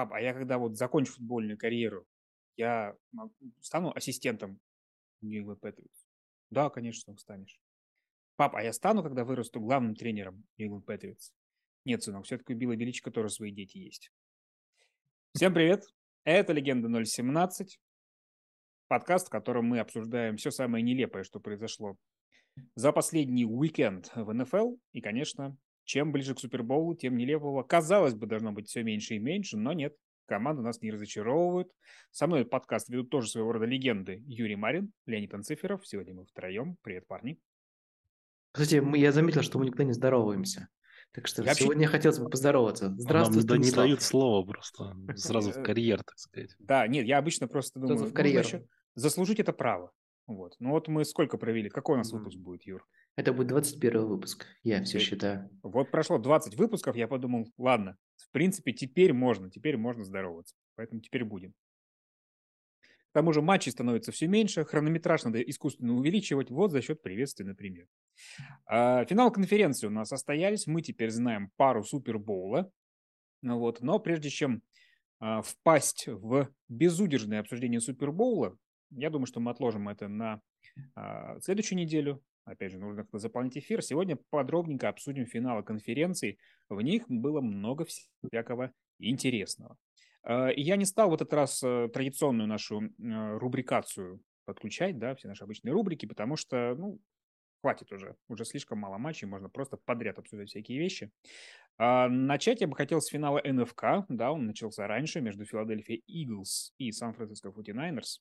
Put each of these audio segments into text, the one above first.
Пап, а я когда вот закончу футбольную карьеру, я стану ассистентом England Patriots? Да, конечно, станешь. Пап, а я стану, когда вырасту, главным тренером England Patriots? Нет, сынок, все-таки у Билла Величко тоже свои дети есть. Всем привет! Это «Легенда 017», подкаст, в котором мы обсуждаем все самое нелепое, что произошло за последний уикенд в НФЛ. И, конечно, чем ближе к Супербоулу, тем нелепого, казалось бы, должно быть все меньше и меньше, но нет. Команда нас не разочаровывает. Со мной подкаст ведут тоже своего рода легенды Юрий Марин, Леонид Анциферов. Сегодня мы втроем. Привет, парни. Кстати, я заметил, что мы никогда не здороваемся. Так что я сегодня вообще... хотелось бы поздороваться. Здравствуй, Нам не дают слова просто. Сразу в карьер, так сказать. Да, нет, я обычно просто думаю, в карьер. заслужить это право. Вот. Ну вот мы сколько провели? Какой у нас выпуск будет, Юр? Это будет 21 выпуск, я все считаю. Вот прошло 20 выпусков, я подумал, ладно, в принципе, теперь можно, теперь можно здороваться. Поэтому теперь будем. К тому же матчей становится все меньше, хронометраж надо искусственно увеличивать, вот за счет приветствий, например. А, финал конференции у нас состоялись, мы теперь знаем пару Супербоула. Ну вот, но прежде чем а, впасть в безудержное обсуждение Супербоула, я думаю, что мы отложим это на а, следующую неделю. Опять же, нужно заполнить эфир. Сегодня подробненько обсудим финалы конференций. В них было много всякого интересного. И я не стал в этот раз э, традиционную нашу э, рубрикацию подключать, да, все наши обычные рубрики, потому что, ну, хватит уже, уже слишком мало матчей, можно просто подряд обсуждать всякие вещи. А, начать я бы хотел с финала НФК, да, он начался раньше между Филадельфией Eagles и Сан-Франциско 49ers.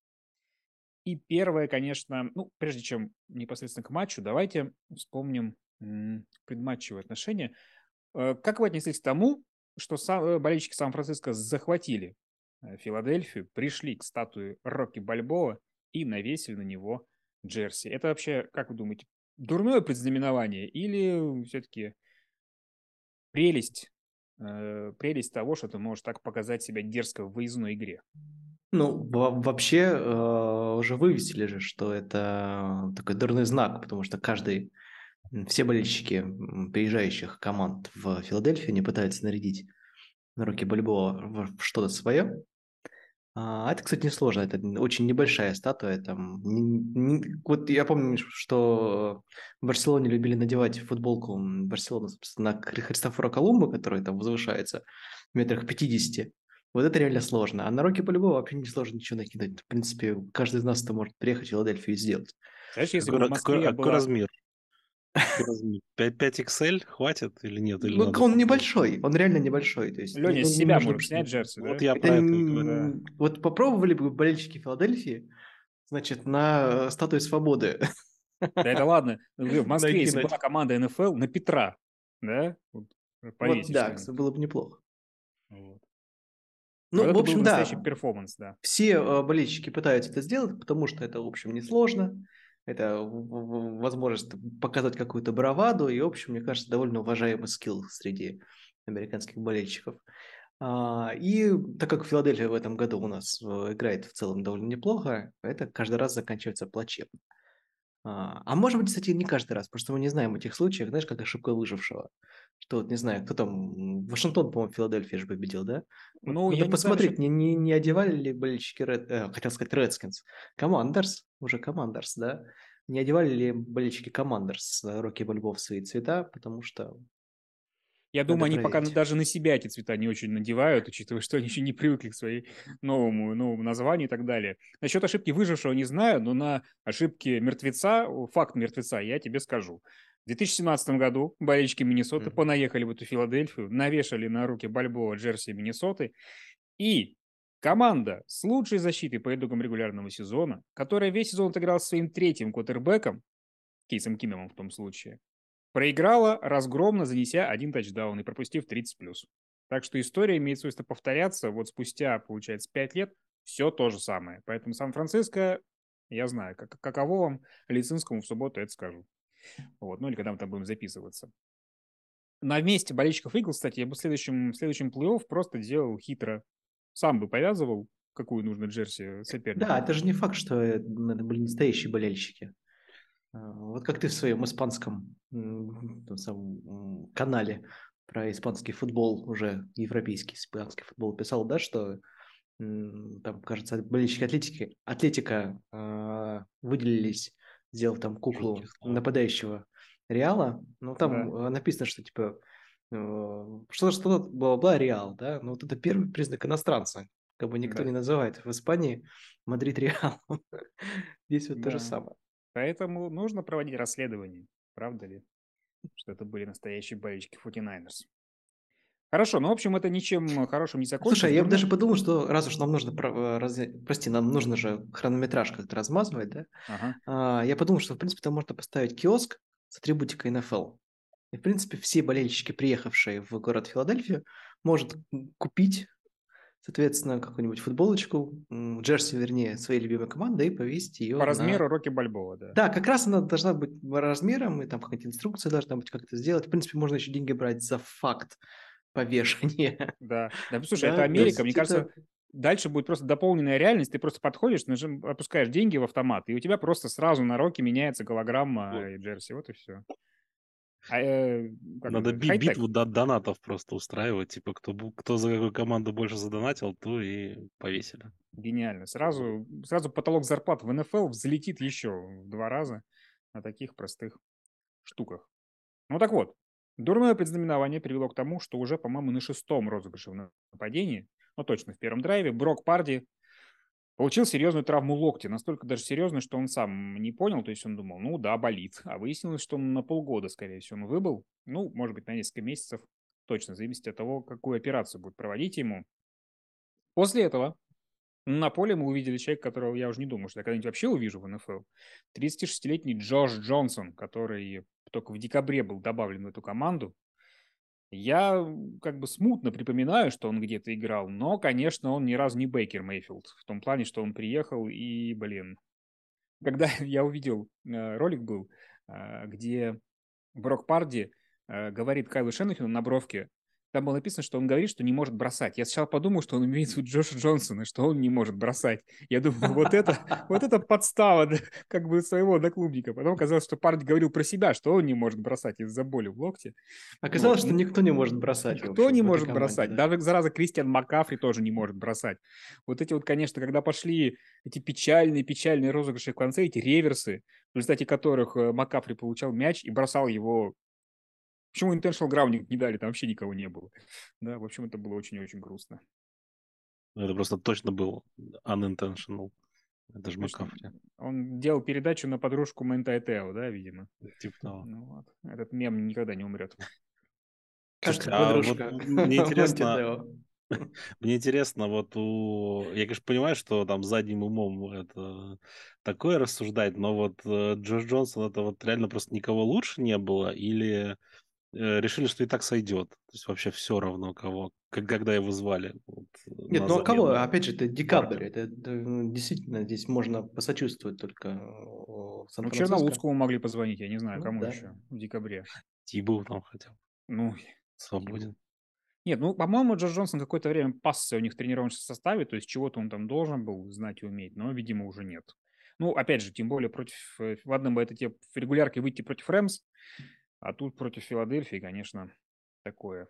И первое, конечно, ну, прежде чем непосредственно к матчу, давайте вспомним предматчевые отношения. Э, как вы отнеслись к тому, что э, болельщики Сан-Франциско захватили э, Филадельфию, пришли к статуе Рокки Бальбоа и навесили на него джерси? Это вообще, как вы думаете, дурное предзнаменование или все-таки прелесть, прелесть того, что ты можешь так показать себя дерзко в выездной игре? Ну, вообще э, уже вывесили же, что это такой дурной знак, потому что каждый, все болельщики приезжающих команд в Филадельфию не пытаются нарядить на руки Бальбоа в что-то свое. А, это, кстати, несложно. Это очень небольшая статуя. Там, вот я помню, что в Барселоне любили надевать футболку Барселоны, собственно, на Христофора Колумба, который там возвышается в метрах 50. Вот это реально сложно. А на Роки по-любому вообще не сложно ничего накидать. В принципе, каждый из нас это может приехать в Филадельфию и сделать. Знаешь, если какой, бы в Москве какой, была... какой размер? 5, 5 XL хватит или нет? Или ну, надо... он небольшой, он реально небольшой. То есть, Леня, с себя может снять джерси, Вот я про это говорю. Вот попробовали бы болельщики Филадельфии, значит, на э, статуе свободы. Да это ладно. В Москве, если была команда НФЛ, на Петра, да? Вот, да, было бы неплохо. Вот. Ну, вот в общем, да. перформанс, да. Все э, болельщики пытаются это сделать, потому что это, в общем, несложно. Это возможность показать какую-то браваду. И, в общем, мне кажется, довольно уважаемый скилл среди американских болельщиков. А, и так как Филадельфия в этом году у нас э, играет в целом довольно неплохо, это каждый раз заканчивается плачевно. А, а может быть, кстати, не каждый раз, потому что мы не знаем этих случаев, знаешь, как ошибка выжившего. Что вот, не знаю, кто там, Вашингтон, по-моему, Филадельфия же победил, да? Ну, Надо я посмотреть, не, не, не одевали ли болельщики, Red, э, хотел сказать, Redskins, Командерс, уже Командерс, да? Не одевали ли болельщики Командерс Рокки Бальбо в свои цвета, потому что я думаю, они пока даже на себя эти цвета не очень надевают, учитывая, что они еще не привыкли к своей новому, новому названию и так далее. Насчет ошибки выжившего не знаю, но на ошибке мертвеца, факт мертвеца я тебе скажу. В 2017 году болельщики Миннесоты mm-hmm. понаехали в эту Филадельфию, навешали на руки Бальбоа джерси Миннесоты, и команда с лучшей защитой по итогам регулярного сезона, которая весь сезон отыграла своим третьим квотербеком, Кейсом Киномом в том случае, Проиграла разгромно, занеся один тачдаун и пропустив 30 плюс. Так что история имеет свойство повторяться. Вот спустя, получается, 5 лет все то же самое. Поэтому Сан-Франциско, я знаю, как, каково вам Лицинскому в субботу, это скажу. Вот, ну или когда мы там будем записываться. На месте болельщиков Игл, кстати, я бы в следующем, в следующем плей-офф просто делал хитро. Сам бы повязывал, какую нужно джерси соперника. Да, это же не факт, что это были настоящие болельщики. А, вот как ты в своем испанском самом, канале про испанский футбол, уже европейский испанский футбол, писал, да, что там, кажется, болельщики Атлетики, Атлетика э, выделились, сделав там куклу нападающего Реала. Ну, там да. написано, что типа э, что что бла-бла Реал, да, но вот это первый признак иностранца. Как бы никто да. не называет в Испании Мадрид Реал. Здесь вот да. то же самое. Поэтому нужно проводить расследование, правда ли, что это были настоящие болельщики 49ers. Хорошо, ну, в общем, это ничем хорошим не закончится. Слушай, я бы даже подумал, что раз уж нам нужно, э, раз, прости, нам нужно же хронометраж как-то размазывать, да? Ага. А, я подумал, что, в принципе, там можно поставить киоск с атрибутикой НФЛ. И, в принципе, все болельщики, приехавшие в город Филадельфию, может купить, соответственно, какую-нибудь футболочку, джерси, вернее, своей любимой команды и повесить ее По на... размеру Рокки Бальбоа, да. Да, как раз она должна быть размером, и там какая-то инструкция должна быть, как это сделать. В принципе, можно еще деньги брать за факт повешение. Да, да, слушай, да, это Америка, мне кажется, это... дальше будет просто дополненная реальность, ты просто подходишь, нажим, опускаешь деньги в автомат, и у тебя просто сразу на роке меняется голограмма вот. и джерси, вот и все. А, э, Надо би- битву до донатов просто устраивать, типа кто, кто за какую команду больше задонатил, то и повесили. Гениально. Сразу, сразу потолок зарплат в НФЛ взлетит еще в два раза на таких простых штуках. Ну так вот, Дурное предзнаменование привело к тому, что уже, по-моему, на шестом розыгрыше в нападении, ну точно в первом драйве, Брок Парди получил серьезную травму локтя, настолько даже серьезную, что он сам не понял, то есть он думал, ну да, болит, а выяснилось, что он на полгода, скорее всего, он выбыл, ну, может быть, на несколько месяцев, точно, зависит от того, какую операцию будет проводить ему. После этого на поле мы увидели человека, которого я уже не думаю, что я когда-нибудь вообще увижу в НФЛ. 36-летний Джош Джонсон, который только в декабре был добавлен в эту команду. Я как бы смутно припоминаю, что он где-то играл, но, конечно, он ни разу не Бейкер Мейфилд. В том плане, что он приехал и, блин, когда я увидел, э, ролик был, э, где Брок Парди э, говорит Кайлу Шенахину на бровке, там было написано, что он говорит, что не может бросать. Я сначала подумал, что он имеет в виду Джоша Джонсона, что он не может бросать. Я думаю, вот это, вот это подстава как бы своего одноклубника. Потом оказалось, что парень говорил про себя, что он не может бросать из-за боли в локте. Оказалось, вот. что никто не может бросать. Никто общем, не может команде, бросать. Да. Даже, зараза, Кристиан Макафри тоже не может бросать. Вот эти вот, конечно, когда пошли эти печальные-печальные розыгрыши в конце, эти реверсы, в результате которых э, Макафри получал мяч и бросал его Почему intentional grounding не дали? Там вообще никого не было. Да, в общем, это было очень-очень грустно. Ну, это просто точно был unintentional. Это же Макафри. Он делал передачу на подружку Мэнта Тео, да, видимо? Типа того. Ну, вот. Этот мем никогда не умрет. Слушайте, а вот мне интересно, мне интересно, вот у... Я, конечно, понимаю, что там задним умом это такое рассуждать, но вот э, Джош Джонсон, это вот реально просто никого лучше не было, или решили, что и так сойдет. То есть вообще все равно кого, когда его звали. Вот, Нет, ну а кого? Опять же, это декабрь. Это, это ну, действительно здесь можно посочувствовать только Ну, Черноудскому могли позвонить, я не знаю, ну, кому да. еще в декабре. Тибу там хотел. Ну, свободен. Нет, ну, по-моему, Джордж Джонсон какое-то время пасся у них в тренировочном составе, то есть чего-то он там должен был знать и уметь, но, видимо, уже нет. Ну, опять же, тем более против... Э, ладно бы это тебе в регулярке выйти против Рэмс, а тут против Филадельфии, конечно, такое.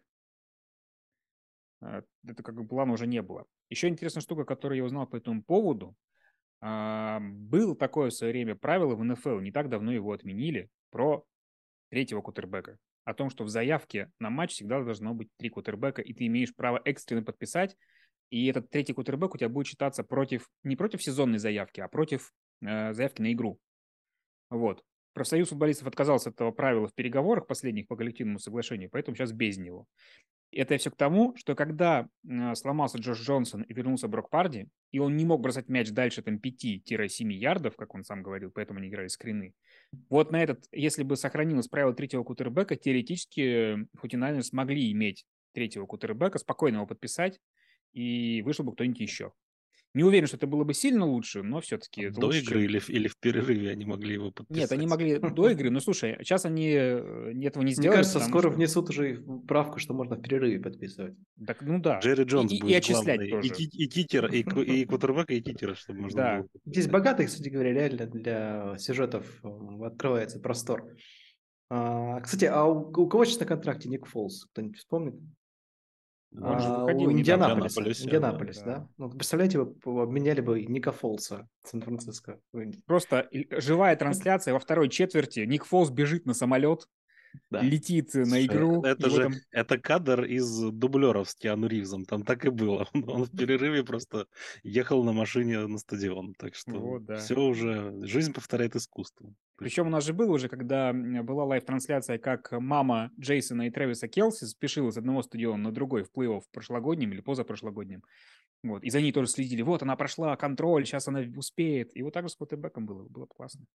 А, это как бы плана уже не было. Еще интересная штука, которую я узнал по этому поводу. А, было такое в свое время правило в НФЛ, не так давно его отменили, про третьего кутербека. О том, что в заявке на матч всегда должно быть три кутербека, и ты имеешь право экстренно подписать, и этот третий кутербек у тебя будет считаться против, не против сезонной заявки, а против э, заявки на игру. Вот. Профсоюз футболистов отказался от этого правила в переговорах последних по коллективному соглашению, поэтому сейчас без него. Это все к тому, что когда э, сломался Джош Джонсон и вернулся Брок Парди, и он не мог бросать мяч дальше там 5-7 ярдов, как он сам говорил, поэтому они играли скрины. Вот на этот, если бы сохранилось правило третьего кутербека, теоретически Хутинайнеры смогли иметь третьего кутербека, спокойно его подписать, и вышел бы кто-нибудь еще. Не уверен, что это было бы сильно лучше, но все-таки... До лучше, игры или, или в перерыве они могли его подписать? Нет, они могли до игры, но слушай, сейчас они э, этого не сделали. Мне кажется, скоро что... внесут уже правку, что можно в перерыве подписывать. Так, ну да. Джерри Джонс и, будет и отчислять главный. тоже. И, и кикер, и, и квотербека, и кикера, чтобы можно да. было. Здесь богатый, кстати говоря, реально для сюжетов открывается простор. А, кстати, а у, у кого сейчас на контракте Ник Фолс? Кто-нибудь вспомнит? Он же А, выходил у недавно. Индианаполиса. Индианаполисе, Индианаполис, да. да. Ну, представляете, вы обменяли бы Ника Фолса в Сан-Франциско. Просто и- живая трансляция во второй четверти. Ник Фолс бежит на самолет, Да. летит на Слушай, игру. Это же там- это кадр из дублеров с Киану Ривзом. Там так и было. Он, он в перерыве просто ехал на машине на стадион. Так что Вот, да. все уже. Жизнь повторяет искусство. Причем у нас же было уже, когда была live -трансляция, как мама Джейсона и Трэвиса Келси спешила с одного стадиона на другой в плей-офф прошлогоднем или позапрошлогоднем. Вот. И за ней тоже следили. Вот она прошла контроль, сейчас она успеет. И вот так же с квотербеком было. Было бы классно.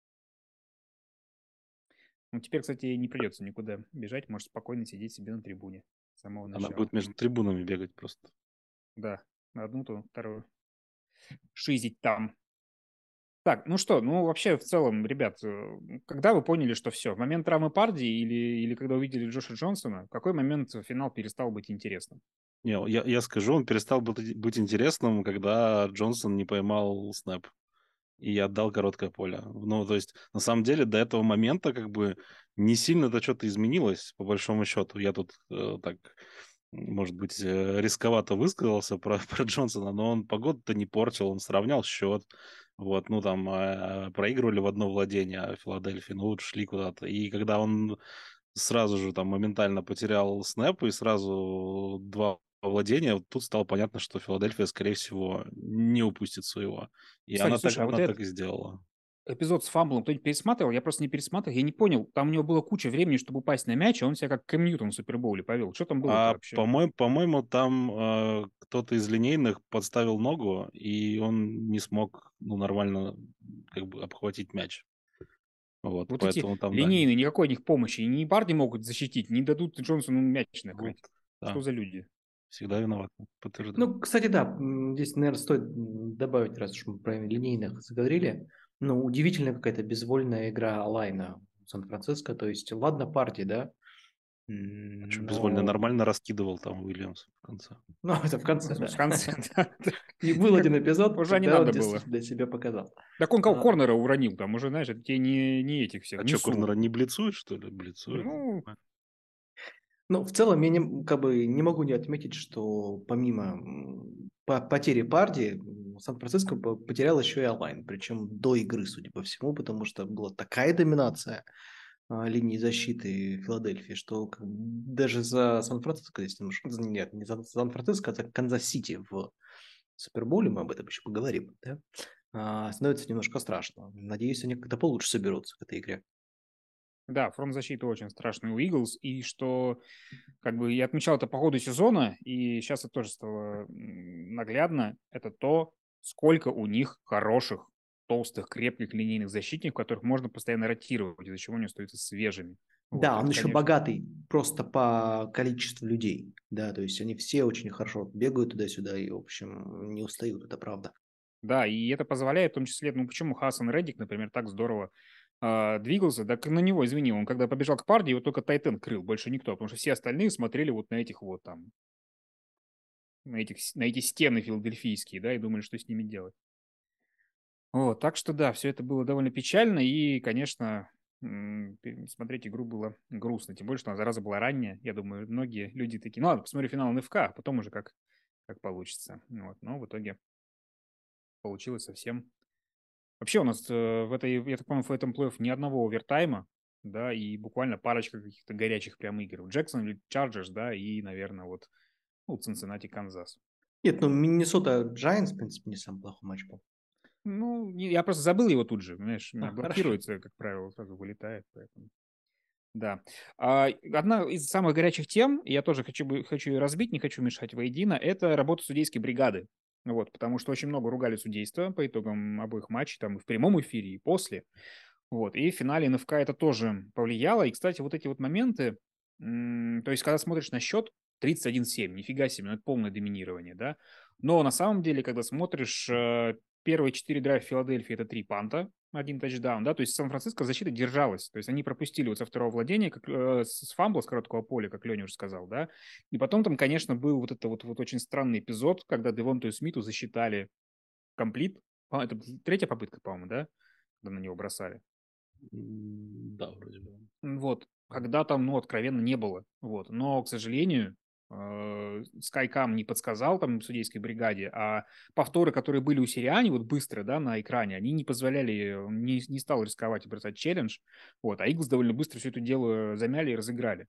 Ну, теперь, кстати, не придется никуда бежать. Может спокойно сидеть себе на трибуне с самого начала. Она будет между трибунами бегать просто. Да, на одну, то вторую. Шизить там. Так, ну что, ну вообще в целом, ребят, э, когда вы поняли, что все, в момент травмы Парди или, или когда увидели Джоша Джонсона, в какой момент финал перестал быть интересным? Не, я, я скажу, он перестал быть, быть интересным, когда Джонсон не поймал снэп и отдал короткое поле. Ну, то есть, на самом деле, до этого момента как бы не сильно-то что-то изменилось, по большому счету. Я тут э, так, может быть, э, рисковато высказался про, про Джонсона, но он погоду-то не портил, он сравнял счет. Вот, ну, там, э, проигрывали в одно владение а Филадельфии, ну, вот шли куда-то. И когда он сразу же там моментально потерял снэп и сразу два владения, вот тут стало понятно, что Филадельфия, скорее всего, не упустит своего. И Кстати, она, слушай, так, а вот она это- так и сделала. Эпизод с фамблом кто-нибудь пересматривал? Я просто не пересматривал, я не понял. Там у него было куча времени, чтобы упасть на мяч, а он себя как Кэм Ньютон в Супербоуле повел. Что там было А, вообще? по-моему, по-моему, там э, кто-то из линейных подставил ногу, и он не смог ну, нормально как бы обхватить мяч. Вот, Вот эти поэтому там, да, Линейные, никакой от них помощи. Ни Барди могут защитить, не дадут Джонсону мяч накрыть. вот, да, Что за люди? всегда виноват. Подтверждаю. Ну, кстати, да, здесь, наверное, стоит добавить, раз уж мы про линейных заговорили, ну, удивительная какая-то безвольная игра Лайна в Сан-Франциско, то есть, ладно, партии, да, А чё, безвольно но- нормально раскидывал там Уильямс в конце. Ну, это в конце, да. В конце, да. И был один эпизод, Уже не надо было. действительно себя показал. Так он кого А. корнера уронил, там уже, знаешь, это тебе не, не этих всех. А что. Корнера не блицует, что ли? Блицует. Ну, Ну, в целом, я не, как бы не могу не отметить, что помимо по- потери Парди, Сан-Франциско по- потерял еще и O-line, причем до игры, судя по всему, потому что была такая доминация а, линии защиты Филадельфии, что как даже за Сан-Франциско, если уж- нет, не за Сан-Франциско, а за Канзас-Сити в Суперболе, мы об этом еще поговорим, да, а, становится немножко страшно. Надеюсь, они как-то получше соберутся к этой игре. Да, фронт защиты очень страшный у Иглс, и что, как бы, я отмечал это по ходу сезона, и сейчас это тоже стало наглядно, это то, сколько у них хороших, толстых, крепких линейных защитников, которых можно постоянно ротировать, из-за чего они остаются свежими. Вот, Да, это, он еще конечно, богатый просто по количеству людей. Да, то есть они все очень хорошо бегают туда-сюда и, в общем, не устают, это правда. Да, и это позволяет, в том числе, ну почему Хасан Реддик, например, так здорово а, двигался, так на него, извини, он когда побежал к Парди, его только Тайтен крыл, больше никто, потому что все остальные смотрели вот на этих вот там, на, этих, на эти стены филадельфийские, да, и думали, что с ними делать. Вот, так что да, все это было довольно печально, и, конечно, смотреть игру было грустно, тем более, что она зараза была ранняя, я думаю, многие люди такие, ну ладно, посмотрю финал НФК, а потом уже как, как получится, вот, но в итоге получилось совсем. Вообще у нас э, в этой, я так понимаю, в этом плей-офф ни одного овертайма, да, и буквально парочка каких-то горячих прям игр. Джексонвилл Чарджерс, да, и, наверное, вот, ну, Цинциннати, Канзас. Нет, ну Миннесота Джайантс, в принципе, не самый плохой матч был. Ну, я просто забыл его тут же, знаешь, А, хорошо. блокируется, как правило, сразу вылетает, поэтому... Да. А, одна из самых горячих тем, я тоже хочу, хочу ее разбить, не хочу мешать воедино, это работа судейской бригады. Вот, потому что очень много ругали судейство по итогам обоих матчей, там и в прямом эфире, и после. Вот, и в финале НФК это тоже повлияло. И, кстати, вот эти вот моменты, то есть, когда смотришь на счет 31-7, нифига себе, ну это полное доминирование, да. Но на самом деле, когда смотришь, э, первые четыре драйва Филадельфии это три панта, один тачдаун, да, то есть Сан-Франциско защита держалась, то есть они пропустили вот со второго владения, как, э, с фамбла с короткого поля, как Леня уже сказал, да, и потом там, конечно, был вот это вот, вот очень странный эпизод, когда Девонту Смиту засчитали комплит, это третья попытка, по-моему, да, когда на него бросали. Да, вроде бы. Вот. когда там, ну, откровенно не было. Вот. Но, к сожалению, Скайкам э, не подсказал там судейской бригаде, а повторы, которые были у Сириани, вот быстро, да, на экране, они не позволяли, не, не стал рисковать и бросать челлендж, вот, а Иглс довольно быстро все это дело замяли и разыграли.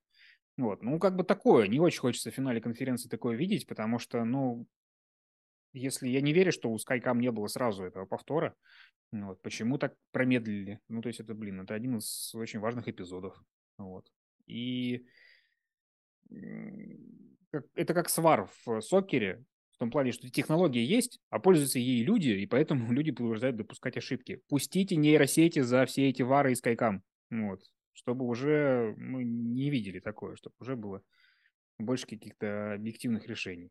Вот, ну, как бы такое, не очень хочется в финале конференции такое видеть, потому что, ну, если я не верю, что у Скайкам не было сразу этого повтора, вот, почему так промедлили? Ну, то есть это, блин, это один из очень важных эпизодов, вот. И это как свар в сокере, в том плане, что технология есть, а пользуются ей люди, и поэтому люди продолжают допускать ошибки. Пустите нейросети за все эти вары и скайкам, вот, чтобы уже мы не видели такое, чтобы уже было больше каких-то объективных решений.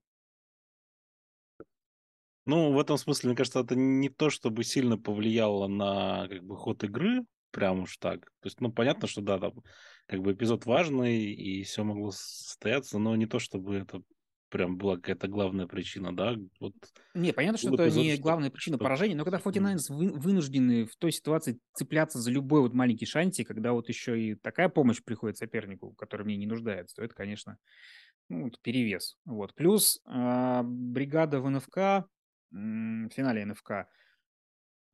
Ну, в этом смысле, мне кажется, это не то, чтобы сильно повлияло на как бы ход игры, прям уж так. То есть, ну, понятно, что да, там как бы эпизод важный, и все могло состояться, но не то, чтобы это прям была какая-то главная причина, да? Вот не, понятно, что это эпизод, не главная причина что поражения, но когда 49ers вы, вынуждены в той ситуации цепляться за любой вот маленький шанти, когда вот еще и такая помощь приходит сопернику, который мне не нуждается, то это, конечно, ну, перевес. Вот. Плюс э, бригада в НФК, э, в финале НФК,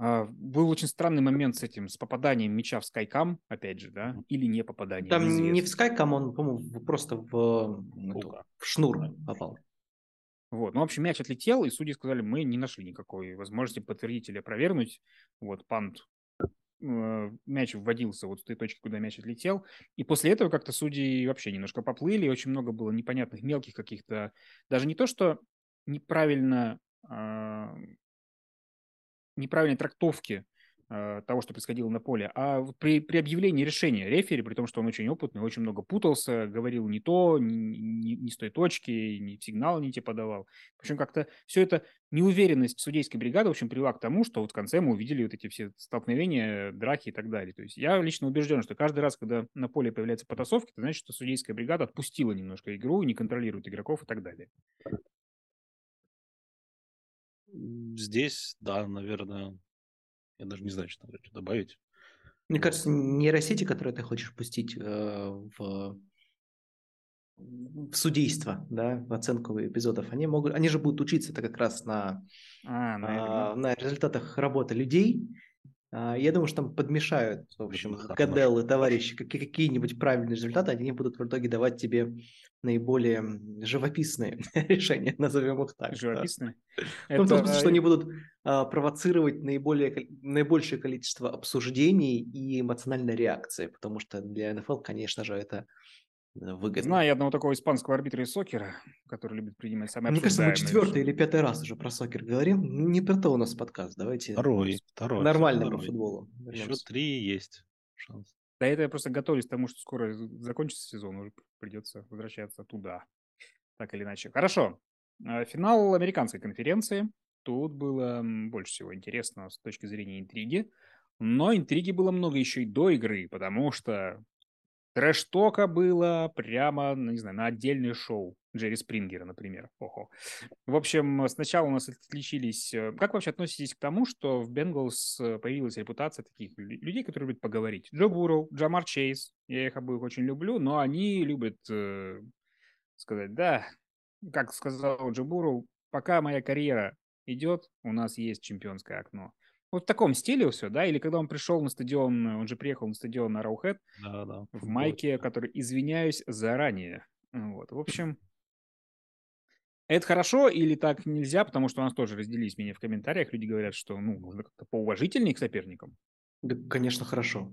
был очень странный момент с этим, с попаданием мяча в Скайкам, опять же, да, или не попаданием. Там неизвестно. не в Скайкам, он, по-моему, просто в, эту, в шнур попал. Вот, ну, в общем, мяч отлетел, и судьи сказали, мы не нашли никакой возможности подтвердить или опровергнуть. Вот, пант, э, мяч вводился вот с той точки, куда мяч отлетел. И после этого как-то судьи вообще немножко поплыли, очень много было непонятных мелких каких-то, даже не то, что неправильно а, неправильной трактовки э, того, что происходило на поле, а при, при объявлении решения рефери, при том, что он очень опытный, очень много путался, говорил не то, не, не, не с той точки, не сигнал не те подавал. В общем, как-то все это неуверенность судейской бригады, в общем, привела к тому, что вот в конце мы увидели вот эти все столкновения, драки и так далее. То есть я лично убежден, что каждый раз, когда на поле появляются потасовки, это значит, что судейская бригада отпустила немножко игру, не контролирует игроков и так далее. Здесь, да, наверное, я даже не знаю, что добавить. Мне кажется, нейросети, которые ты хочешь пустить э, в, в судейство, да, в оценку эпизодов, они могут, они же будут учиться это как раз на, а, э, на результатах работы людей, я думаю, что там подмешают, в общем, Кадел и товарищи какие-нибудь правильные результаты, они будут в итоге давать тебе наиболее живописные решения, назовем их так. Живописные? Да. Ну, в том смысле, что они будут а, провоцировать наиболее, наибольшее количество обсуждений и эмоциональной реакции, потому что для НФЛ, конечно же, это выгодно. Знаю одного такого испанского арбитра из сокера, который любит принимать самые Мне кажется, мы четвертый или пятый раз уже про сокер говорим. Не про то у нас подкаст, давайте. Второй, второй. Нормально второй. по футболу. Еще три есть шанс. Да это я просто готовлюсь к тому, что скоро закончится сезон, уже придется возвращаться туда. Так или иначе. Хорошо. А, финал американской конференции. Тут было больше всего интересно с точки зрения интриги. Но интриги было много еще и до игры, потому что Трэш-тока было прямо, ну, не знаю, на отдельное шоу. Джерри Спрингера, например. Ого. В общем, сначала у нас отличились... Э, как вообще относитесь к тому, что в Бенгалс э, появилась репутация таких людей, которые любят поговорить? Джо Бурроу, Джамар Чейз. Я их обоих очень люблю, но они любят э, сказать, да, как сказал Джо Бурроу, пока моя карьера идет, у нас есть чемпионское окно. Вот в таком стиле все, да? Или когда он пришел на стадион, он же приехал на стадион на Раухед да, да, в майке, который «Извиняюсь заранее». Вот, в общем, это хорошо или так нельзя, потому что у нас тоже разделились меня в комментариях. Люди говорят, что ну, нужно как-то поуважительнее к соперникам. Да, конечно, хорошо.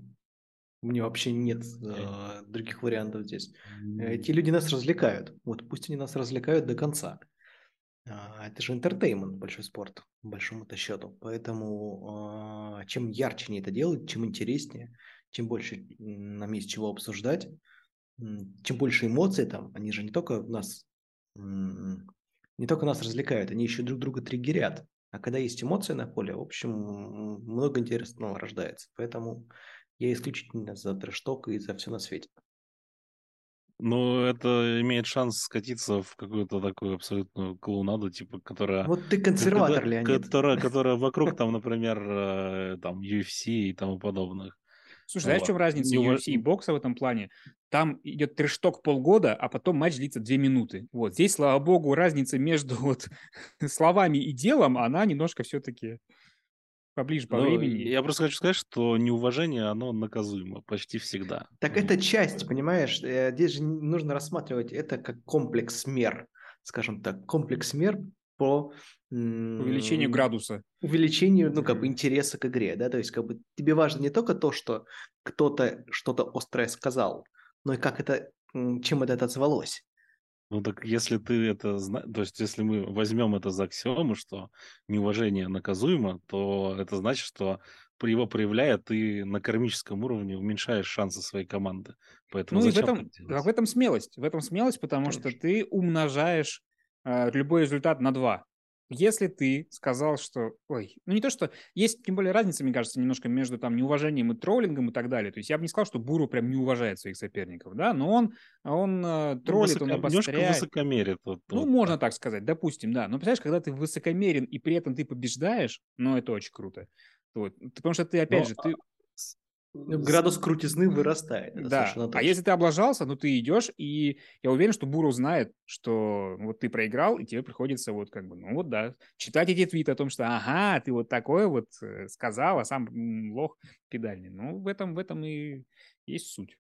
У меня вообще нет э, других вариантов здесь. Эти люди нас развлекают. Вот пусть они нас развлекают до конца. А, это же интертеймент, большой спорт, по большому-то счету. Поэтому а, чем ярче они это делают, чем интереснее, чем больше нам есть чего обсуждать, чем больше эмоций там, они же не только нас не только нас развлекают, они еще друг друга триггерят. А когда есть эмоции на поле, в общем, много интересного рождается. Поэтому я исключительно за трэшток и за все на свете. Ну, это имеет шанс скатиться в какую-то такую абсолютную клоунаду, типа, которая... Вот ты консерватор, Леонид. Которая, которая вокруг, там, например, э, там, UFC и тому подобных. Слушай, знаешь, в чем разница UFC и бокса в этом плане? Там идет трешток полгода, а потом матч длится две минуты. Вот здесь, слава богу, разница между вот словами и делом, она немножко все-таки поближе по ну, времени. Я просто хочу сказать, что неуважение, оно наказуемо почти всегда. Так это часть, понимаешь? Э, здесь же нужно рассматривать это как комплекс мер, скажем так, комплекс мер по увеличению градуса. Увеличению, ну, как бы, интереса к игре, да, то есть, как бы, тебе важно не только то, что кто-то что-то острое сказал, но и как это, чем это отозвалось. Ну так если ты это знаешь, то есть если мы возьмем это за аксиому, что неуважение наказуемо, то это значит, что при его проявляя ты на кармическом уровне уменьшаешь шансы своей команды. Поэтому ну и в этом, в этом смелость. В этом смелость, потому Конечно. что ты умножаешь э, любой результат на два. Если ты сказал, что... Ой, ну не то, что... Есть, тем более, разница, мне кажется, немножко между там неуважением и троллингом и так далее. То есть я бы не сказал, что Буру прям не уважает своих соперников, да, но он, он э, троллит, Высоко... он обостряет. Немножко высокомерит. Вот, ну, вот можно так. так сказать, допустим, да. Но, представляешь, когда ты высокомерен и при этом ты побеждаешь, ну, это очень круто. Вот. Потому что ты, опять но, же, ты... Ну, градус крутизны вырастает. Да, а если ты облажался, ну ты идешь, и я уверен, что Буру знает, что вот ты проиграл, и тебе приходится вот как бы, ну вот да, читать эти твиты о том, что ага, ты вот такое вот э, сказал, а сам лох педальный. Ну, в этом, в этом и есть суть.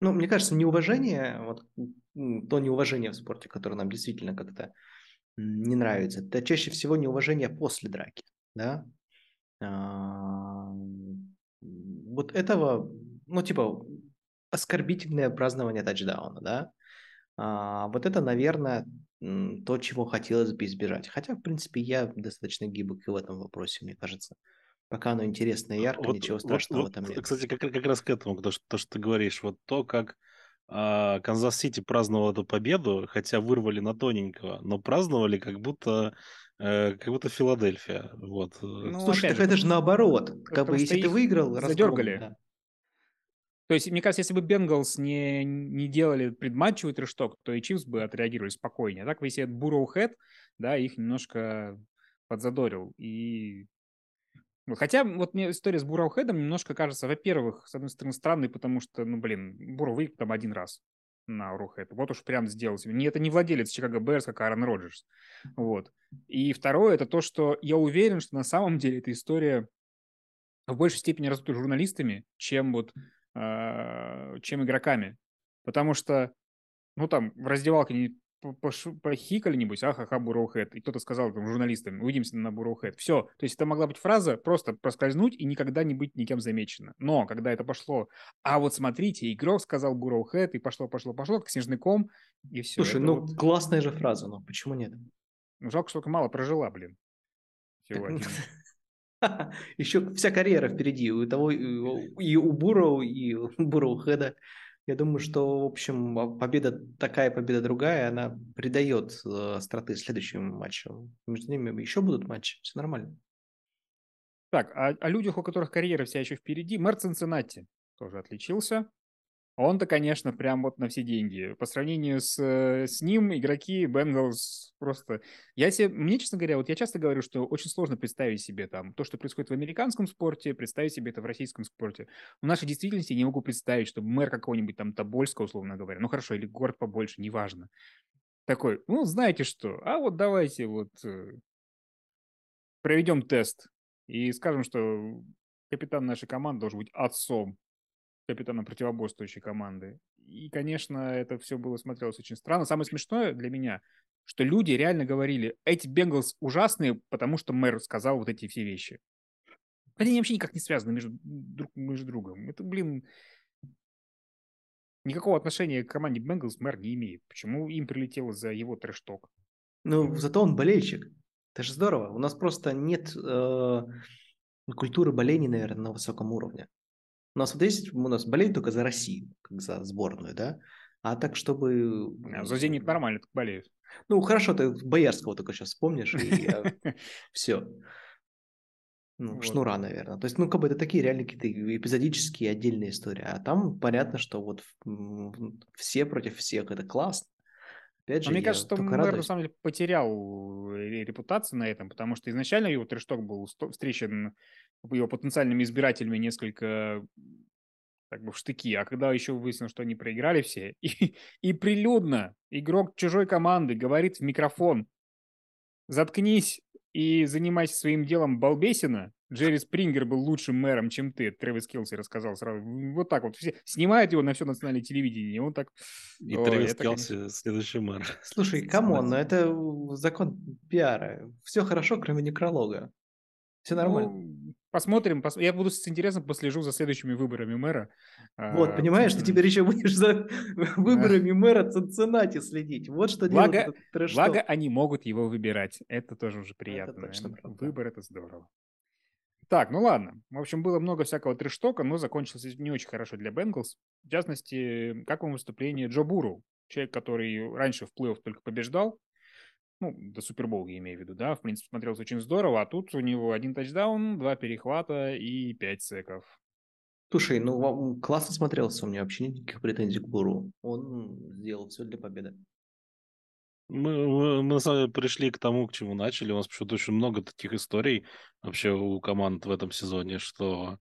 Ну, мне кажется, неуважение, вот то неуважение в спорте, которое нам действительно как-то не нравится, это чаще всего неуважение после драки, да, вот этого, ну, типа, оскорбительное празднование тачдауна, да, а, вот это, наверное, то, чего хотелось бы избежать. Хотя, в принципе, я достаточно гибок и в этом вопросе, мне кажется. Пока оно интересно и ярко, вот, ничего страшного вот, этом нет. Кстати, как, как раз к этому, то, что, то, что ты говоришь, вот то, как а, Канзас-Сити праздновал эту победу, хотя вырвали на тоненького, но праздновали как будто как будто Филадельфия. Вот. Э. Ну, Слушай, так же, это же наоборот. Как бы, если ты выиграл, задергали. Да. То есть, мне кажется, если бы Бенгалс не, не делали предматчевый trash talk, то и Чифс бы отреагировали спокойнее. А так, если это Burrowhead, да, их немножко подзадорил. И Хотя вот мне история с Burrowhead ом немножко кажется, во-первых, с одной стороны, странной, потому что, ну, блин, Бурроу выиграл там один раз на Урухет. Вот уж прям сделал себе. Не, это не владелец Чикаго Берс, как Аарон Роджерс. Вот. И второе, это то, что я уверен, что на самом деле эта история в большей степени раздута журналистами, чем вот э, чем игроками. Потому что, ну там, в раздевалке похикали, небось, ахаха, Буроухэт, и кто-то сказал там, журналистам, увидимся на Буроухэт. Все. То есть это могла быть фраза просто проскользнуть и никогда не быть никем замечена. Но когда это пошло, а вот смотрите, игрок сказал Буроухэт, и пошло, пошло, пошло, как снежный ком, и все. Слушай, ну вот... классная же фраза, но почему нет? Ну, жалко, что только мало прожила, блин. Всего один. Еще вся карьера впереди у того и у Буроу, и у Буроухэда. Я думаю, что, в общем, а, победа такая, победа другая, она придает э, страты следующим матчам. Между ними еще будут матчи, все нормально. Так, а о людях, у которых карьера вся еще впереди, мэр Цинциннати тоже отличился. Он-то, конечно, прям вот на все деньги. По сравнению с, э, с ним, игроки Бенгалс просто... Я себе, мне, честно говоря, вот я часто говорю, что очень сложно представить себе там то, что происходит в американском спорте, представить себе это в российском спорте. В нашей действительности я не могу представить, что мэр какого-нибудь там Тобольска, условно говоря, ну хорошо, или город побольше, неважно. Такой, ну, знаете что, а вот давайте вот э, проведем тест и скажем, что капитан нашей команды должен быть отцом капитана противоборствующей команды. И, конечно, это все было смотрелось очень странно. Самое смешное для меня, что люди реально говорили, эти Бенгалс ужасные, потому что мэр сказал вот эти все вещи. Они вообще никак не связаны между, друг, между другом. Это, блин, никакого отношения к команде Бенгалс мэр не имеет. Почему им прилетело за его трешток? Ну, зато он болельщик. Это же здорово. У нас просто нет э, культуры боления, наверное, на высоком уровне. У нас вот есть, у нас болеют только за Россию, как за сборную, да? А так, чтобы... За «Зенит» нормально так болеют. Ну, хорошо, ты Боярского только сейчас вспомнишь, и все. Ну, вот. шнура, наверное. То есть, ну, как бы это такие реально какие-то эпизодические отдельные истории. А там понятно, что вот все против всех, это классно. Опять Но же, мне я кажется, что мэр на радуюсь. самом деле потерял э, репутацию на этом, потому что изначально его трешток был встречен его потенциальными избирателями несколько как бы в штыки, а когда еще выяснилось, что они проиграли все, и, и прилюдно игрок чужой команды говорит в микрофон, заткнись и занимайся своим делом, балбесина, Джерри Спрингер был лучшим мэром, чем ты, Трэвис Келси рассказал сразу. Вот так вот. Все снимают его на все национальное телевидение, и он так... И Ой, Трэвис это, Келси конечно. следующий мэр. Слушай, come on, но это э, закон пиара. Все хорошо, кроме некролога. Все нормально. Ну, посмотрим. пос- Я буду с интересом послежу за следующими выборами мэра. Вот, А, понимаешь, ты теперь еще будешь за выборами мэра Цинциннати следить. Вот что Благо- делает Благо, они могут его выбирать. Это тоже уже приятно. правда. Выбор – это здорово. Так, ну ладно. В общем, было много всякого трештока, но закончилось не очень хорошо для Бенглс. В частности, как вам выступление Джо Буру, человек, который раньше в плей-офф только побеждал, ну, до Супербола я имею в виду, да, в принципе, смотрелось очень здорово, а тут у него один тачдаун, два перехвата и пять секов. Слушай, ну вам классно смотрелся, у меня вообще нет никаких претензий к Буру. Он сделал все для победы. Мы, мы, мы на самом деле пришли к тому, к чему начали. У нас почему-то очень много таких историй вообще у команд в этом сезоне, что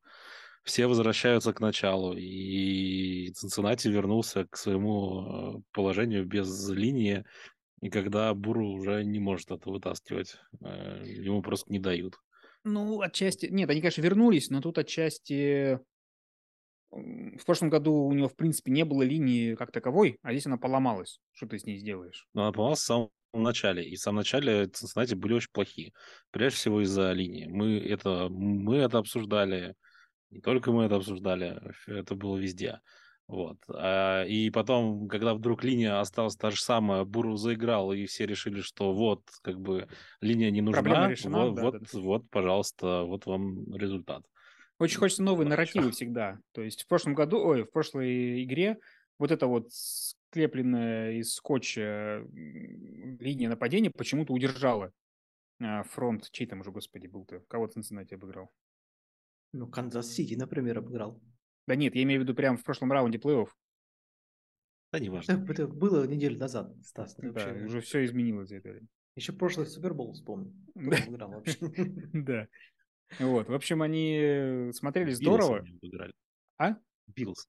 все возвращаются к началу, и Цинциннати вернулся к своему э, положению без линии, и когда Буру уже не может это вытаскивать, э, ему просто не дают. Ну, отчасти... Нет, они, конечно, вернулись, но тут отчасти... В прошлом году у него, в принципе, не было линии как таковой, а здесь она поломалась. Что ты с ней сделаешь? Но она помалась в самом начале, и в самом начале Цинциннати были очень плохие. Прежде всего из-за линии. Мы это, мы это обсуждали, не только мы это обсуждали, это было везде. Вот. А, И потом, когда вдруг линия осталась та же самая, Буру заиграл, и все решили, что вот, как бы, линия не нужна, Проблема решена, вот, да, вот, да, да. вот, пожалуйста, вот вам результат. Очень хочется новые Хорошо. нарративы всегда. То есть в прошлом году, ой, в прошлой игре вот эта вот склепленная из скотча линия нападения почему-то удержала а, фронт. Чей там уже, господи, был-то? Кого Цинциннати обыграл? Ну, Канзас-Сити, например, обыграл. Да нет, я имею в виду прямо в прошлом раунде плей-офф. Да, Это, неважно. это было неделю назад, Стас. Да, вообще- уже все изменилось за это время. Еще прошлый Супербол вспомнил. Да. обыграл вообще? Да. Вот, в общем, они смотрелись Биллс здорово. А? Биллс.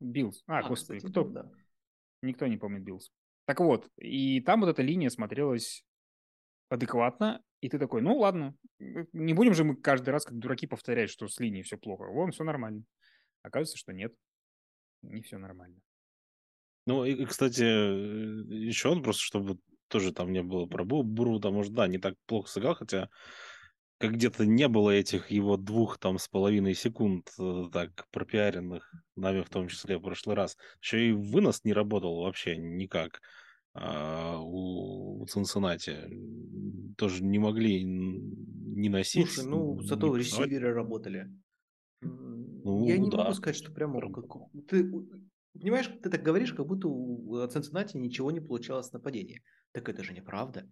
Биллс. А, господи, кстати, кто? да. Никто не помнит Биллс. Так вот, и там вот эта линия смотрелась адекватно, и ты такой, ну ладно, не будем же мы каждый раз как дураки повторять, что с линией все плохо. Вон, все нормально. Оказывается, что нет, не все нормально. Ну, и, кстати, еще он просто, чтобы тоже там не было про Бу- Буру, там, может, да, не так плохо сыграл, хотя как где-то не было этих его двух там с половиной секунд э, так пропиаренных нами в том числе в прошлый раз. Еще и вынос не работал вообще никак а, у, у Цинциннати. Тоже не могли не носить. Слушай, ну, зато ресиверы работали. Ну, Я не да. могу сказать, что прямо... Ты понимаешь, ты так говоришь, как будто у э, Цинциннати ничего не получалось в нападении. Так это же неправда.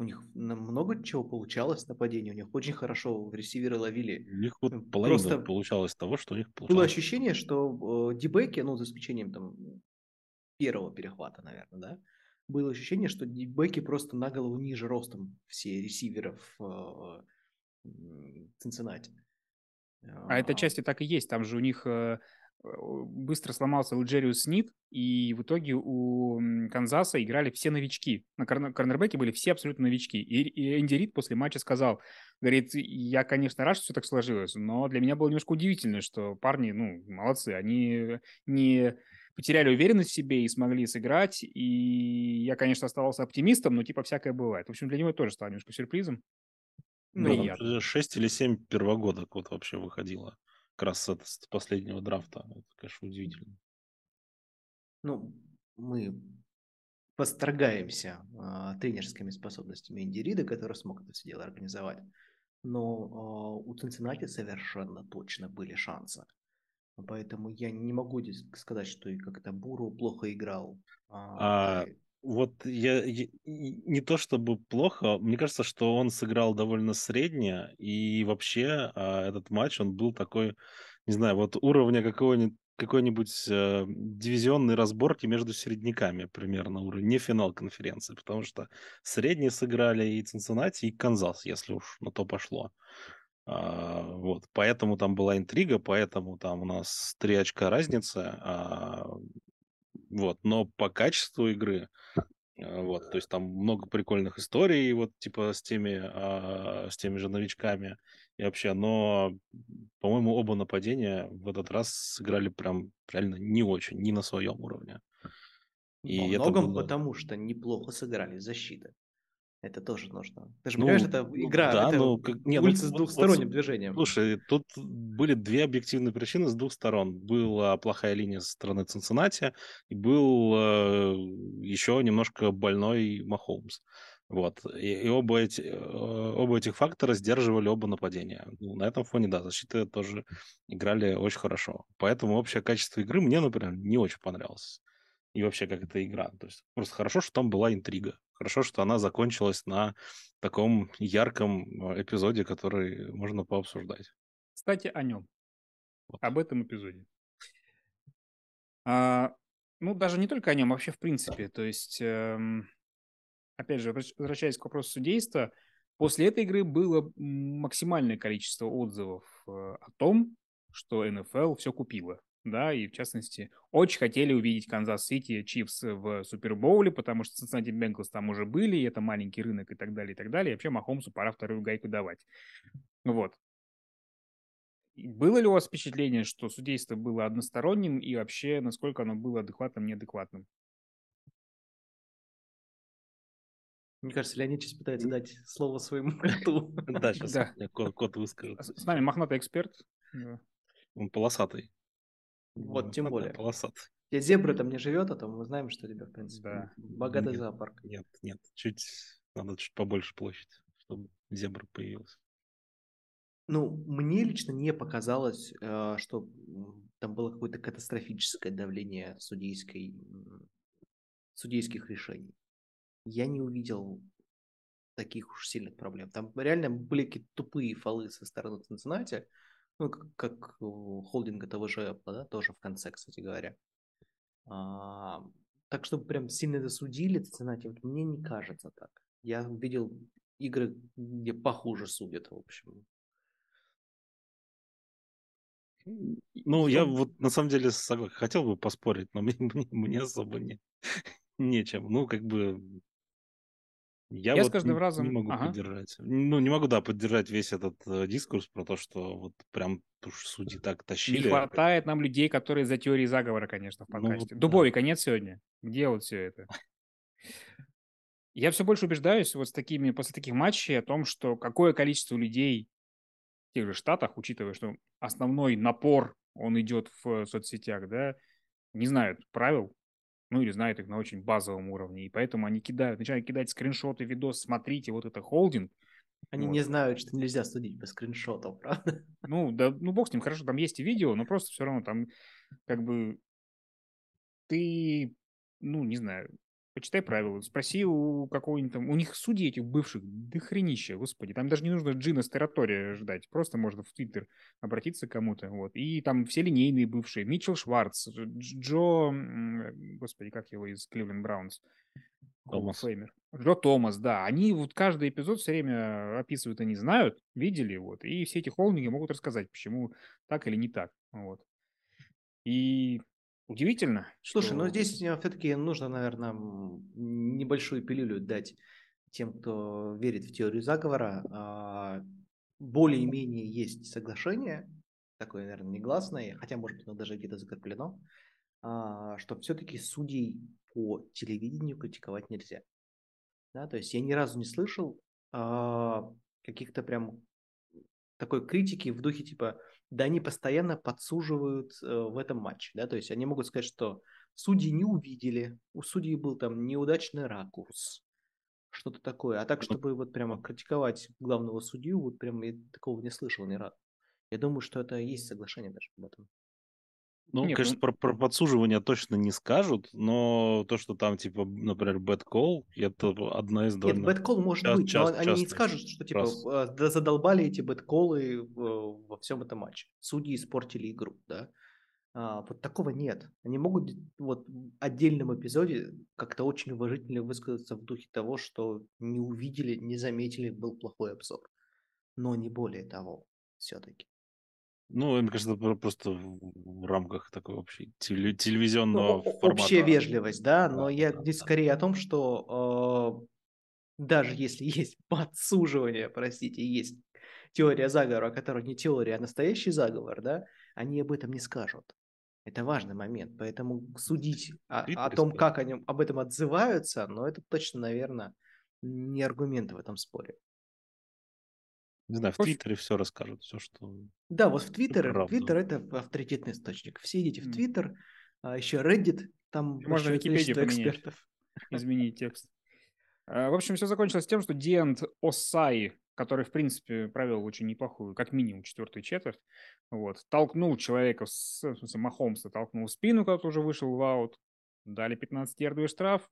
У них много чего получалось в нападении. У них очень хорошо ресиверы ловили. У них вот Ну, половина просто получалось того, что у них Было получалось. ощущение, что э, дебеки, ну, за исключением там первого перехвата, наверное, да, было ощущение, что дебеки просто на голову ниже ростом все ресиверов э, м, Цинциннати. А это части так и есть. Там же у них э, быстро сломался Лджериус Снит, и в итоге у Канзаса играли все новички. На корнер- корнербеке были все абсолютно новички. И, и Энди Рид после матча сказал, говорит, я, конечно, рад, что все так сложилось, но для меня было немножко удивительно, что парни, ну, молодцы, они не потеряли уверенность в себе и смогли сыграть, и я, конечно, оставался оптимистом, но типа всякое бывает. В общем, для него это тоже стало немножко сюрпризом. Да, там Приятно. же 6 или 7 первогодок вот вообще выходило. Как раз с, последнего драфта. Это, конечно, удивительно. Ну, мы восторгаемся а, тренерскими способностями Инди Рида, который смог это все дело организовать. Но а, у Цинциннати совершенно точно были шансы. Поэтому я не могу здесь сказать, что и как-то Буру плохо играл. А, А, Вот я, я- не то чтобы плохо, мне кажется, что он сыграл довольно средне, и вообще а, этот матч, он был такой, не знаю, вот уровня какого-нибудь какой-нибудь э, дивизионной разборки между середняками примерно уровень, не финал конференции, потому что средние сыграли и Цинциннати, и Канзас, если уж на то пошло. А, вот, поэтому там была интрига, поэтому там у нас три очка разницы. А, вот, но по качеству игры, а, вот, то есть там много прикольных историй, вот, типа, с теми, а, с теми же новичками и вообще, но, по-моему, оба нападения в этот раз сыграли прям реально не очень, не на своем уровне. И Во многом было... потому, что неплохо сыграли защиты. Это тоже нужно. Ты же ну, понимаешь, это ну игра, да, это ну, как, улица ну, с двухсторонним вот, движением. Слушай, тут были две объективные причины с двух сторон. Была плохая линия со стороны Цинциннати, и был э, еще немножко больной Махомс. Вот. И, и оба, эти, э, оба этих фактора сдерживали оба нападения. Ну, на этом фоне, да, защиты тоже играли очень хорошо. Поэтому общее качество игры мне, например, не очень понравилось. И вообще, как эта игра. То есть просто хорошо, что там была интрига. Хорошо, что она закончилась на таком ярком э, эпизоде, который можно пообсуждать. Кстати, о нем. Вот. Об этом эпизоде. А, ну, даже не только о нем, вообще в принципе. То есть, эм, опять же, возвращаясь к вопросу судейства, после этой игры было максимальное количество отзывов э, о том, что НФЛ все купила да, и в частности, очень хотели увидеть Канзас-Сити Чифс в Супербоуле, потому что Cincinnati Bengals там уже были, и это маленький рынок и так далее, и так далее. И вообще Махомсу пора вторую гайку давать. Вот. Было ли у вас впечатление, что судейство было односторонним, и вообще, насколько оно было адекватным, неадекватным? Мне кажется, Леонид сейчас пытается дать слово своему коту. Да, сейчас кот выскажет. С нами мохнатый эксперт. Он полосатый. Вот, тем более. Полосатый. Где зебры там не живет, а то мы знаем, что у тебя, в принципе, да. богатый нет, зоопарк. Нет, нет, чуть, надо чуть побольше площадь, чтобы зебра появилась. Ну, мне лично не показалось, э, что там было какое-то катастрофическое давление судейской, судейских решений. Я не увидел таких уж сильных проблем. Там реально были какие-то тупые фолы со стороны Цинциннати, ну, как, как холдинга того же Apple, да, тоже в конце, кстати говоря. А, так, чтобы прям сильно засудили Цинциннати, вот мне не кажется так. Я видел игры, где похуже судят, в общем. Ну, я вот на самом деле хотел бы поспорить, но мне, мне, мне особо не, нечем. Ну, как бы я, я вот с каждым не, разом... не могу ага. поддержать. Ну, не могу, да, поддержать весь этот э, дискурс про то, что вот прям уж судьи так тащили. Не хватает нам людей, которые за теорией заговора, конечно, в ну подкасте. Ну, Дубовика да. нет сегодня? Где вот все это? Я все больше убеждаюсь вот с такими, после таких матчей о том, что какое количество людей в тех же Штатах, учитывая, что основной напор, он идет в соцсетях, да, не знают правил, ну или знают их на очень базовом уровне, и поэтому они кидают, начинают кидать скриншоты, видос, смотрите, вот это холдинг. Они вот. не знают, что нельзя судить без скриншотов, правда? Ну, да, ну бог с ним, хорошо, там есть и видео, но просто все равно там как бы ты, ну, не знаю, Почитай правила, спроси у какого-нибудь там... У них судей этих бывших до хренища, господи. Там даже не нужно Джина Стератория ждать. Просто можно в Твиттер обратиться к кому-то. Вот. И там все линейные бывшие. Митчелл Шварц, Джо... Господи, как его из Кливленд Браунс? Томас. Феймер. Джо Томас, да. Они вот каждый эпизод все время описывают, они знают, видели, вот. И все эти холдинги могут рассказать, почему так или не так. Вот. И Удивительно. Слушай, что... ну здесь все-таки нужно, наверное, небольшую пилюлю дать тем, кто верит в теорию заговора. А, более-менее есть соглашение, такое, наверное, негласное, хотя, может быть, оно даже где-то закреплено, а, что все-таки судей по телевидению критиковать нельзя. Да, то есть я ни разу не слышал а, каких-то прям такой критики в духе типа да они постоянно подсуживают э, в этом матче, да, то есть они могут сказать, что судьи не увидели, у судьи был там неудачный ракурс, что-то такое, а так, чтобы вот прямо критиковать главного судью, вот прям я такого не слышал ни разу. Я думаю, что это есть соглашение даже об этом. Ну, Нет, конечно, ну... Про, про подсуживание точно не скажут, но то, что там, типа, например, bad call, это одна из довольно... Нет, bad call может част, быть, част, но они не скажут, что, типа, раз. А, задолбали эти bad call во всем этом матче. Судьи испортили игру, да. А, вот такого нет. Они могут вот в отдельном эпизоде как-то очень уважительно высказаться в духе того, что не увидели, не заметили, был плохой обзор. Но не более того, все-таки. Ну, мне кажется, это просто в рамках такой общей телевизионного ну, формата. Общая вежливость, да, но да, я да, здесь да. скорее о том, что э, даже если есть подсуживание, простите, есть теория заговора, которая не теория, а настоящий заговор, да, они об этом не скажут. Это важный момент, поэтому судить о, о том, как они об этом отзываются, но это точно, наверное, не аргумент в этом споре. Не знаю, в Твиттере все расскажут, все, что... Да, вот в Твиттере, Твиттер это авторитетный источник. Все идите в Твиттер, а еще Reddit, там Можно Википедию экспертов. изменить текст. А, в общем, все закончилось тем, что Диант Осай, который, в принципе, провел очень неплохую, как минимум, четвертую четверть, вот, толкнул человека, в смысле, Махомса толкнул в спину, когда уже вышел в аут, дали 15-ярдовый штраф,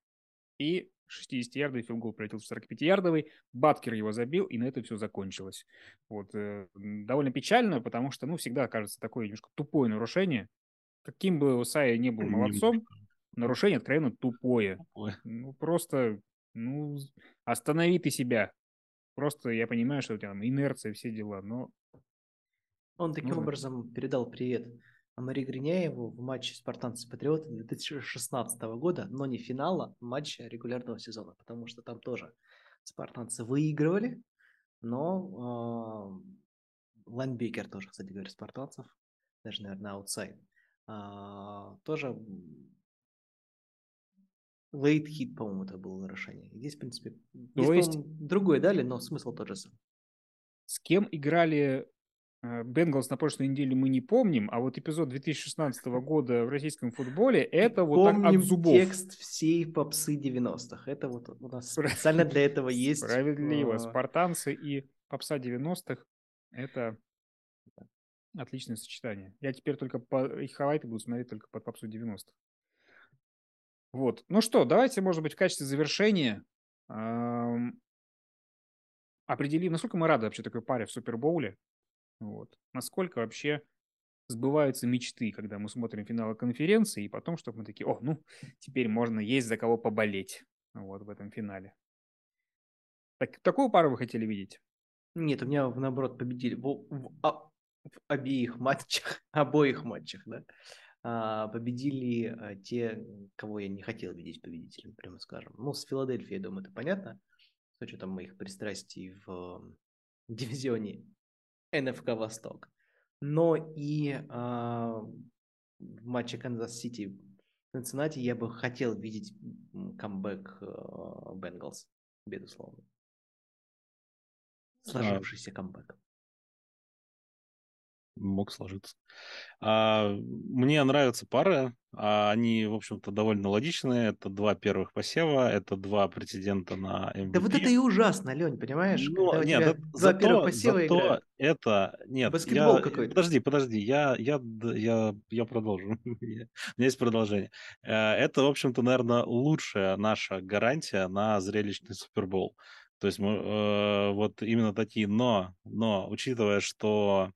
и 60-ярдовый филгол прилетел в 45-ярдовый, Баткер его забил, и на это все закончилось. Вот. Э, довольно печально, потому что, ну, всегда кажется такое немножко тупое нарушение. Каким бы Усай не был молодцом, нарушение откровенно тупое. тупое. Ну, просто, ну, останови ты себя. Просто я понимаю, что у тебя там инерция, все дела, но... Он таким ну, образом передал привет Мари Гриняеву в матче «Спартанцы-Патриоты» 2016 года, но не финала, матча регулярного сезона, потому что там тоже спартанцы выигрывали, но э, Лайнбекер тоже, кстати говоря, спартанцев, даже, наверное, outside, э, тоже лейт хит, по-моему, это было нарушение. Здесь, в принципе, здесь, То есть... другое дали, но смысл тот же самый. С кем играли Бенгалс на прошлой неделе мы не помним, а вот эпизод 2016 года в российском футболе это вот Помним так от зубов. текст всей попсы 90-х. Это вот у нас специально для этого есть. Справедливо. А. Спартанцы и попса 90-х это отличное сочетание. Я теперь только по их хайлайты буду смотреть только под попсу 90-х. Вот. Ну что, давайте, может быть, в качестве завершения определим, насколько мы рады вообще такой паре в Супербоуле. Вот. Насколько вообще сбываются мечты, когда мы смотрим финалы конференции, и потом, чтобы мы такие, о, ну, теперь можно есть за кого поболеть вот в этом финале. Так, такую пару вы хотели видеть? Нет, у меня наоборот победили в, в, а, в обеих матчах, обоих матчах, да, а, победили а, те, кого я не хотел видеть победителем, прямо скажем. Ну, с Филадельфией, я думаю, это понятно, с учетом моих пристрастий в дивизионе НФК Восток. Но и э, в матче Канзас-Сити Цинциннати я бы хотел видеть камбэк э, Bengals, безусловно. Сложившийся а, камбэк мог сложиться. А, мне нравятся пары. А, они, в общем-то, довольно логичные. Это два первых посева, это два претендента на MVP. Да вот это и ужасно, Лень, понимаешь? Ну, Когда нет, это, два зато, первых посева зато играют. это... Нет, Баскетбол я, какой-то. Подожди, подожди, я, я, я, я продолжу. У меня есть продолжение. Э, это, в общем-то, наверное, лучшая наша гарантия на зрелищный Супербол. То есть мы э, вот именно такие, но, но учитывая, что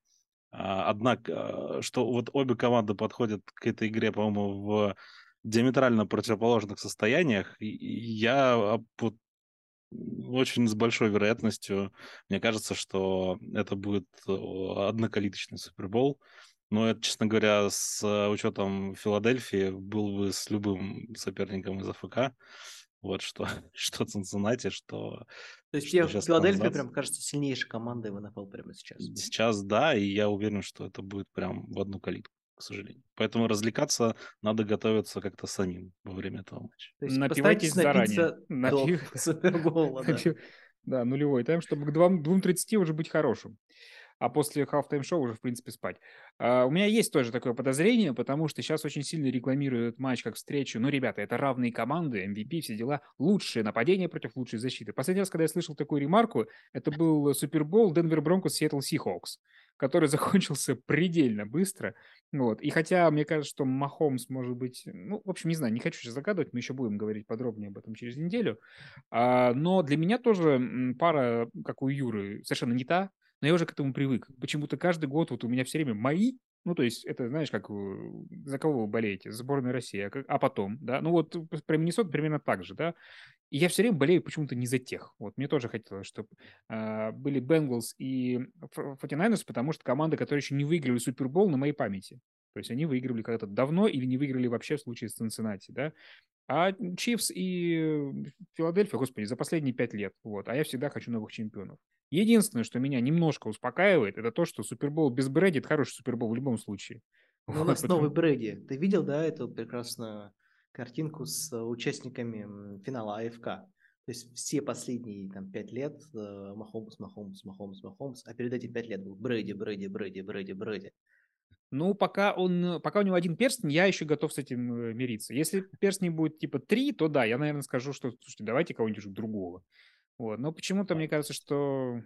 однако, что вот обе команды подходят к этой игре, по-моему, в диаметрально противоположных состояниях. Я вот очень с большой вероятностью, мне кажется, что это будет однокалиточный Супербол. Но это, честно говоря, с учетом Филадельфии был бы с любым соперником из АФК. Вот что, что Цинциннати, что... То есть тебе Филадельфия прям кажется сильнейшей командой в НФЛ прямо сейчас? Сейчас да, и я уверен, что это будет прям в одну калитку, к сожалению. Поэтому развлекаться надо готовиться как-то самим во время этого матча. То есть Напивайтесь заранее. Напив... Супергола, да. Да, нулевой тайм, чтобы к 2.30 уже быть хорошим а после halftime шоу уже, в принципе, спать. А, у меня есть тоже такое подозрение, потому что сейчас очень сильно рекламируют матч как встречу. Ну, ребята, это равные команды, MVP, все дела. Лучшее нападение против лучшей защиты. Последний раз, когда я слышал такую ремарку, это был Супербол Денвер Бронкос Сиэтл Сихокс, который закончился предельно быстро. Вот. И хотя мне кажется, что Махомс может быть... Ну, в общем, не знаю, не хочу сейчас загадывать, мы еще будем говорить подробнее об этом через неделю. А, но для меня тоже пара, как у Юры, совершенно не та но я уже к этому привык. Почему-то каждый год вот у меня все время мои Ну, то есть, это, знаешь, как за кого вы болеете? Сборная России. А, а потом, да? Ну, вот про Миннесоту примерно так же, да? И я все время болею почему-то не за тех. Вот мне тоже хотелось, чтобы э, были Бенглс и 49ers, потому что команды, которые еще не выиграли Супербол на моей памяти. То есть они выигрывали когда-то давно или не выиграли вообще в случае с Цинциннати, да? А Чивс и Филадельфия, господи, за последние пять лет. Вот. А я всегда хочу новых чемпионов. Единственное, что меня немножко успокаивает, это то, что Супербол без Брэди – это хороший Супербол в любом случае. Ну, вот, у нас потому... новый Брэди. Ты видел, да, эту прекрасную картинку с участниками финала АФК? То есть все последние там пять лет э, Махомс, Махомс, Махомс, Махомс, а перед этим пять лет был Брэди, Брэди, Брэди, Брэди, Брэди. Ну, пока, он, пока у него один перстень, я еще готов с этим э, мириться. Если перстней будет типа три, то да, я, наверное, скажу, что, слушайте, давайте кого-нибудь другого. Вот. Но почему-то мне кажется, что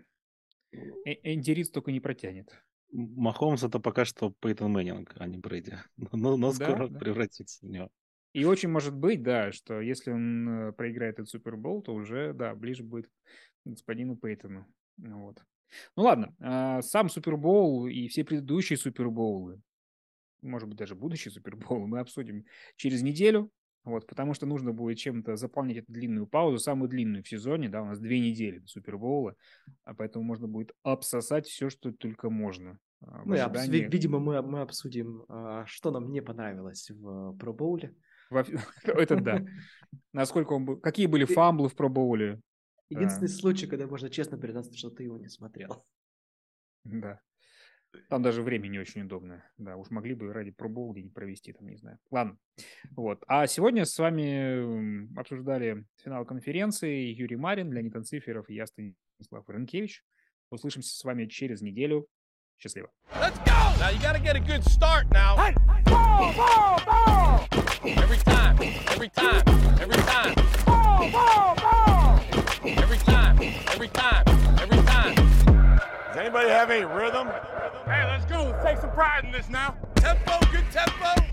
э, Энди Ридс только не протянет. Махомс это пока что Пейтон Мэннинг, а не Брэди. Но, но скоро да. превратится в него. И очень может быть, да, что если он э, проиграет этот Супербол, то уже, да, ближе будет к господину Пейтону. Вот. Ну ладно, а, сам Супербоул и все предыдущие Супербоулы, может быть, даже будущие Супербоулы, мы обсудим через неделю. Вот, потому что нужно будет чем-то заполнять эту длинную паузу, самую длинную в сезоне, да, у нас две недели до Супербоула, а поэтому можно будет обсосать все, что только можно. А, ожидании... обс... Видимо, мы, мы обсудим, а, что нам не понравилось в Пробоуле. Это да. Насколько он был... Какие были фамблы в Пробоуле? Единственный а. случай, когда можно честно признаться, что ты его не смотрел. Да. Там даже время не очень удобное. Да, уж могли бы ради пробоул где-нибудь провести, там, не знаю. Ладно. Вот. А сегодня с вами обсуждали финал конференции Юрий Марин, Леонид Анциферов и я, Станислав Ренкевич. Услышимся с вами через неделю. Счастливо. Let's go! Now you gotta get a good start now. Hey, ball, ball, ball! Every time, every time, every time. Ball, ball, ball! Every time, every time, every time. Does anybody have any rhythm? Hey, let's go. Let's take some pride in this now. Tempo, good tempo.